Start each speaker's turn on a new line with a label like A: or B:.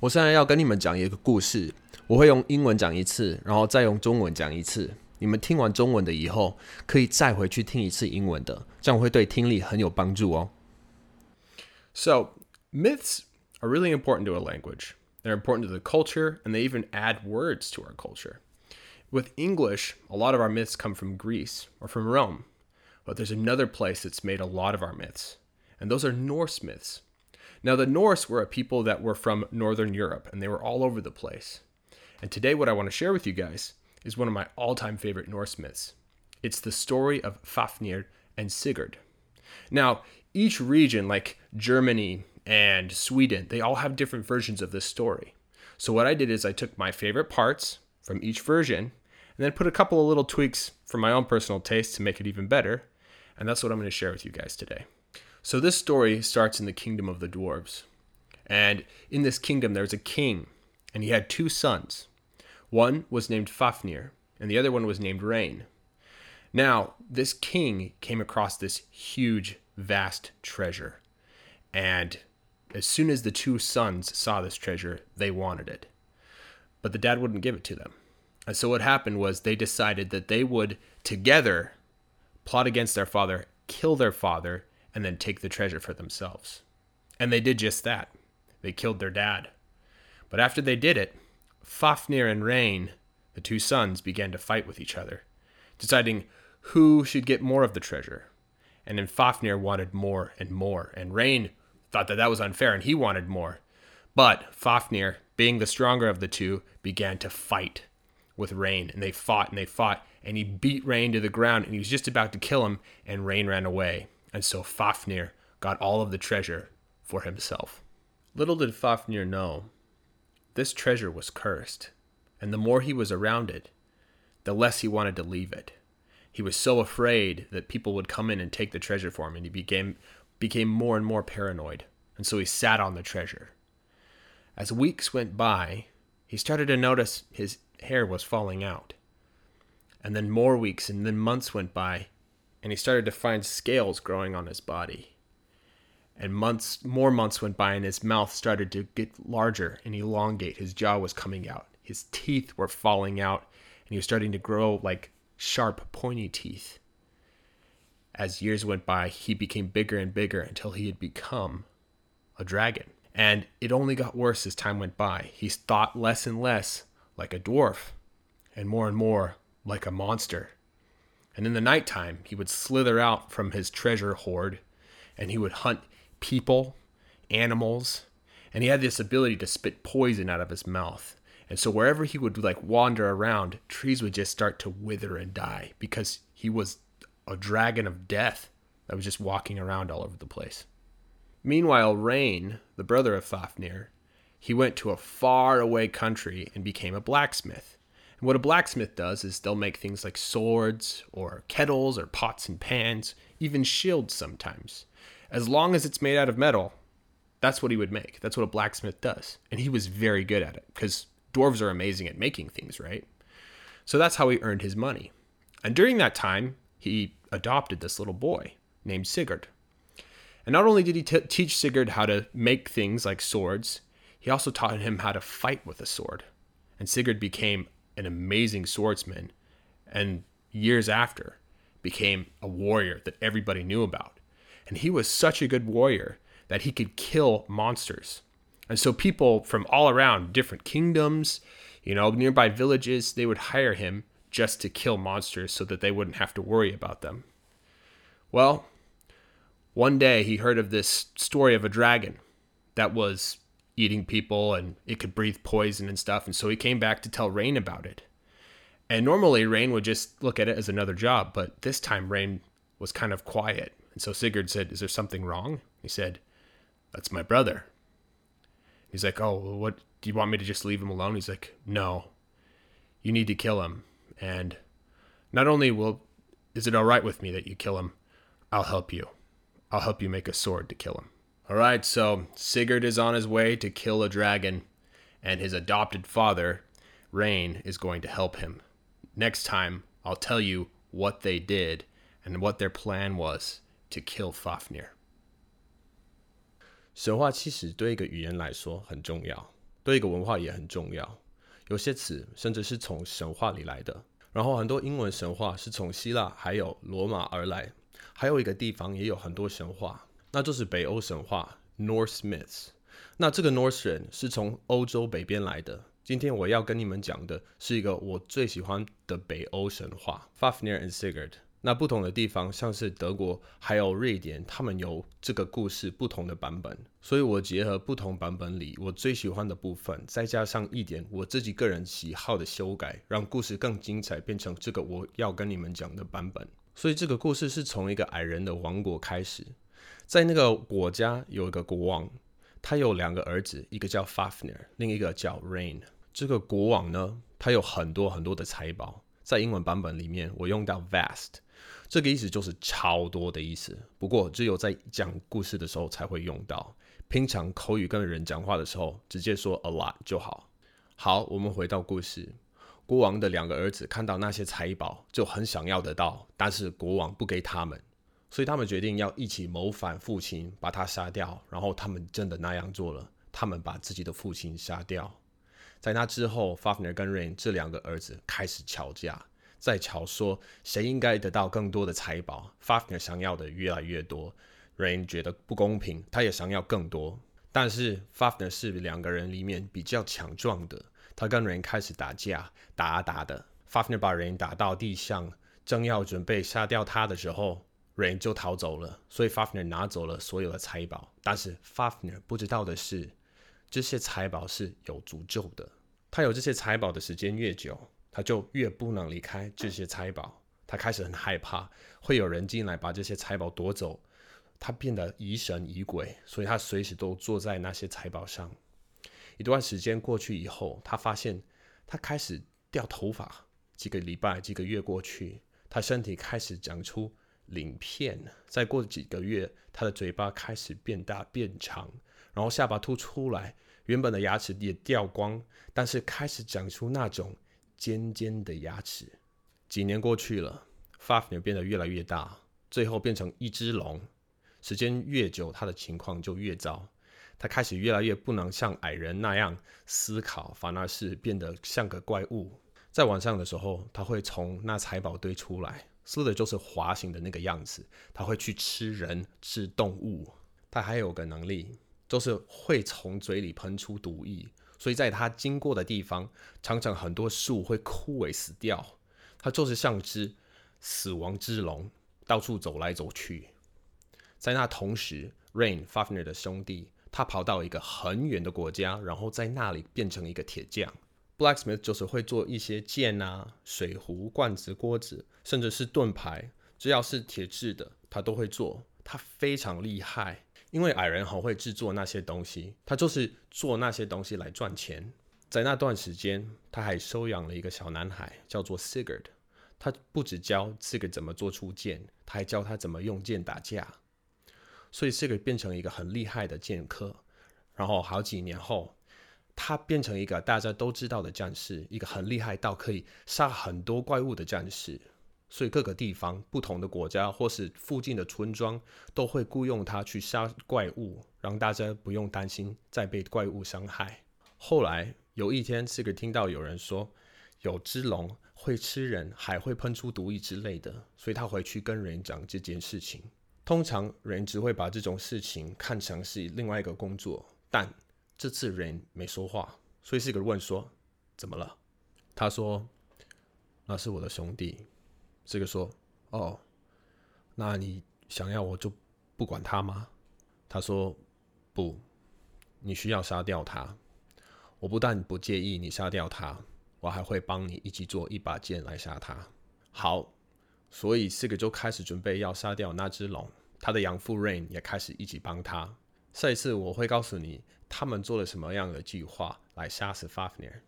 A: 我现在要跟你们讲一个故事，我会用英文讲一次，然后再用中文讲一次。你们听完中文的以后，可以再回去听一次英文的，这样会对听力很有帮助哦。
B: So, myths are really important to a language. They're important to the culture, and they even add words to our culture. With English, a lot of our myths come from Greece or from Rome. But there's another place that's made a lot of our myths, and those are Norse myths. Now, the Norse were a people that were from Northern Europe, and they were all over the place. And today, what I want to share with you guys is one of my all time favorite Norse myths. It's the story of Fafnir and Sigurd. Now, each region, like Germany and Sweden, they all have different versions of this story. So, what I did is I took my favorite parts from each version and then put a couple of little tweaks for my own personal taste to make it even better. And that's what I'm going to share with you guys today. So, this story starts in the kingdom of the dwarves. And in this kingdom, there's a king, and he had two sons. One was named Fafnir, and the other one was named Rain. Now, this king came across this huge, vast treasure. And as soon as the two sons saw this treasure, they wanted it. But the dad wouldn't give it to them. And so what happened was they decided that they would together plot against their father, kill their father, and then take the treasure for themselves. And they did just that. They killed their dad. But after they did it, Fafnir and Rain, the two sons, began to fight with each other, deciding who should get more of the treasure. And then Fafnir wanted more and more, and Rain thought that that was unfair and he wanted more. But Fafnir, being the stronger of the two, began to fight with Rain, and they fought and they fought, and he beat Rain to the ground, and he was just about to kill him, and Rain ran away. And so Fafnir got all of the treasure for himself. Little did Fafnir know, this treasure was cursed, and the more he was around it, the less he wanted to leave it. He was so afraid that people would come in and take the treasure for him, and he became became more and more paranoid, and so he sat on the treasure. As weeks went by, he started to notice his hair was falling out. And then more weeks and then months went by, and he started to find scales growing on his body. And months, more months went by, and his mouth started to get larger and elongate. His jaw was coming out. His teeth were falling out, and he was starting to grow like sharp, pointy teeth. As years went by, he became bigger and bigger until he had become a dragon. And it only got worse as time went by. He thought less and less like a dwarf, and more and more like a monster. And in the nighttime, he would slither out from his treasure hoard and he would hunt people, animals, and he had this ability to spit poison out of his mouth. And so wherever he would like wander around, trees would just start to wither and die because he was a dragon of death that was just walking around all over the place. Meanwhile, Rain, the brother of Fafnir, he went to a far away country and became a blacksmith. And what a blacksmith does is they'll make things like swords or kettles or pots and pans, even shields sometimes. As long as it's made out of metal, that's what he would make. That's what a blacksmith does. And he was very good at it because dwarves are amazing at making things, right? So that's how he earned his money. And during that time, he adopted this little boy named Sigurd. And not only did he t- teach Sigurd how to make things like swords, he also taught him how to fight with a sword. And Sigurd became an amazing swordsman and years after became a warrior that everybody knew about. And he was such a good warrior that he could kill monsters. And so people from all around different kingdoms, you know, nearby villages, they would hire him just to kill monsters so that they wouldn't have to worry about them. Well, one day he heard of this story of a dragon that was eating people and it could breathe poison and stuff. And so he came back to tell Rain about it. And normally Rain would just look at it as another job, but this time Rain was kind of quiet. And so Sigurd said, Is there something wrong? He said, That's my brother. He's like, Oh, what do you want me to just leave him alone? He's like, No. You need to kill him. And not only will is it all right with me that you kill him, I'll help you. I'll help you make a sword to kill him. All right, so Sigurd is on his way to kill a dragon, and his adopted father, Rain, is going to help him. Next time, I'll tell you what they did and what their plan was to kill Fafnir.
C: 神话其实对一个语言来说很重要，
B: 对一个文化也很重要。有些词甚至是从神话里来的。然后很多英文神话是从希腊还有罗马而来。还有一个地方也有很多神话， 那就是北欧神话 （Norse myths）。那这个 Norse 人是从欧洲北边来的。今天我要跟你们讲的是一个我最喜欢的北欧神话 Fafnir and Sigurd。那不同的地方，像是德国还有瑞典，他们有这个故事不同的版本，所以我结合不同版本里我最喜欢的部分，再加上一点我自己个人喜好的修改，让故事更精彩，变成这个我要跟你们讲的版本。所以这个故事是从一个矮人的王国开始，在那个国家有一个国王，他有两个儿子，一个叫 Fafnir，另一个叫 Rain。这个国王呢，他有很多很多的财宝，在英文版本里面我用到 vast。这个意思就是超多的意思，不过只有在讲故事的时候才会用到。平常口语跟人讲话的时候，直接说 a lot 就好。好，我们回到故事。国王的两个儿子看到那些财宝，就很想要得到，但是国王不给他们，所以他们决定要一起谋反父亲，把他杀掉。然后他们真的那样做了，他们把自己的父亲杀掉。在那之后，Fafner 跟 Rain 这两个儿子开始吵架。在吵说谁应该得到更多的财宝 Fafner 想要的越来越多，Rain 觉得不公平，他也想要更多。但是 Fafner 是两个人里面比较强壮的，他跟 Rain 开始打架，打打的 Fafner 把 Rain 打到地上，正要准备杀掉他的时候人就逃走了，所以 Fafner 拿走了所有的财宝。但是 Fafner 不知道的是，这些财宝是有诅咒的，他有这些财宝的时间越久。他就越不能离开这些财宝，他开始很害怕会有人进来把这些财宝夺走，他变得疑神疑鬼，所以他随时都坐在那些财宝上。一段时间过去以后，他发现他开始掉头发，几个礼拜、几个月过去，他身体开始长出鳞片，再过几个月，他的嘴巴开始变大变长，然后下巴凸出来，原本的牙齿也掉光，但是开始长出那种。尖尖的牙齿。几年过去了 fafna 变得越来越大，最后变成一只龙。时间越久，他的情况就越糟。他开始越来越不能像矮人那样思考，反而是变得像个怪物。在晚上的时候，他会从那财宝堆出来，说的就是滑行的那个样子。它会去吃人、吃动物。它还有个能力，就是会从嘴里喷出毒液。所以在它经过的地方，常常很多树会枯萎死掉。它就是像只死亡之龙，到处走来走去。在那同时，Rain Fafner 的兄弟，他跑到一个很远的国家，然后在那里变成一个铁匠。Blacksmith 就是会做一些剑啊、水壶、罐子、锅子，甚至是盾牌，只要是铁制的，他都会做。他非常厉害。因为矮人很会制作那些东西，他就是做那些东西来赚钱。在那段时间，他还收养了一个小男孩，叫做 Sigurd。他不只教 Sigurd 怎么做出剑，他还教他怎么用剑打架。所以 Sigurd 变成一个很厉害的剑客。然后好几年后，他变成一个大家都知道的战士，一个很厉害到可以杀很多怪物的战士。所以各个地方、不同的国家或是附近的村庄都会雇佣他去杀怪物，让大家不用担心再被怪物伤害。后来有一天是个听到有人说有只龙会吃人，还会喷出毒液之类的，所以他回去跟人讲这件事情。通常人只会把这种事情看成是另外一个工作，但这次人没说话，所以 Sigurd 问说：“怎么了？”他说：“那是我的兄弟。”这个说：“哦，那你想要我就不管他吗？”他说：“不，你需要杀掉他。我不但不介意你杀掉他，我还会帮你一起做一把剑来杀他。”好，所以四个就开始准备要杀掉那只龙。他的养父 Rain 也开始一起帮他。下一次我会告诉你他们做了什么样的计划来杀死 Fafnir。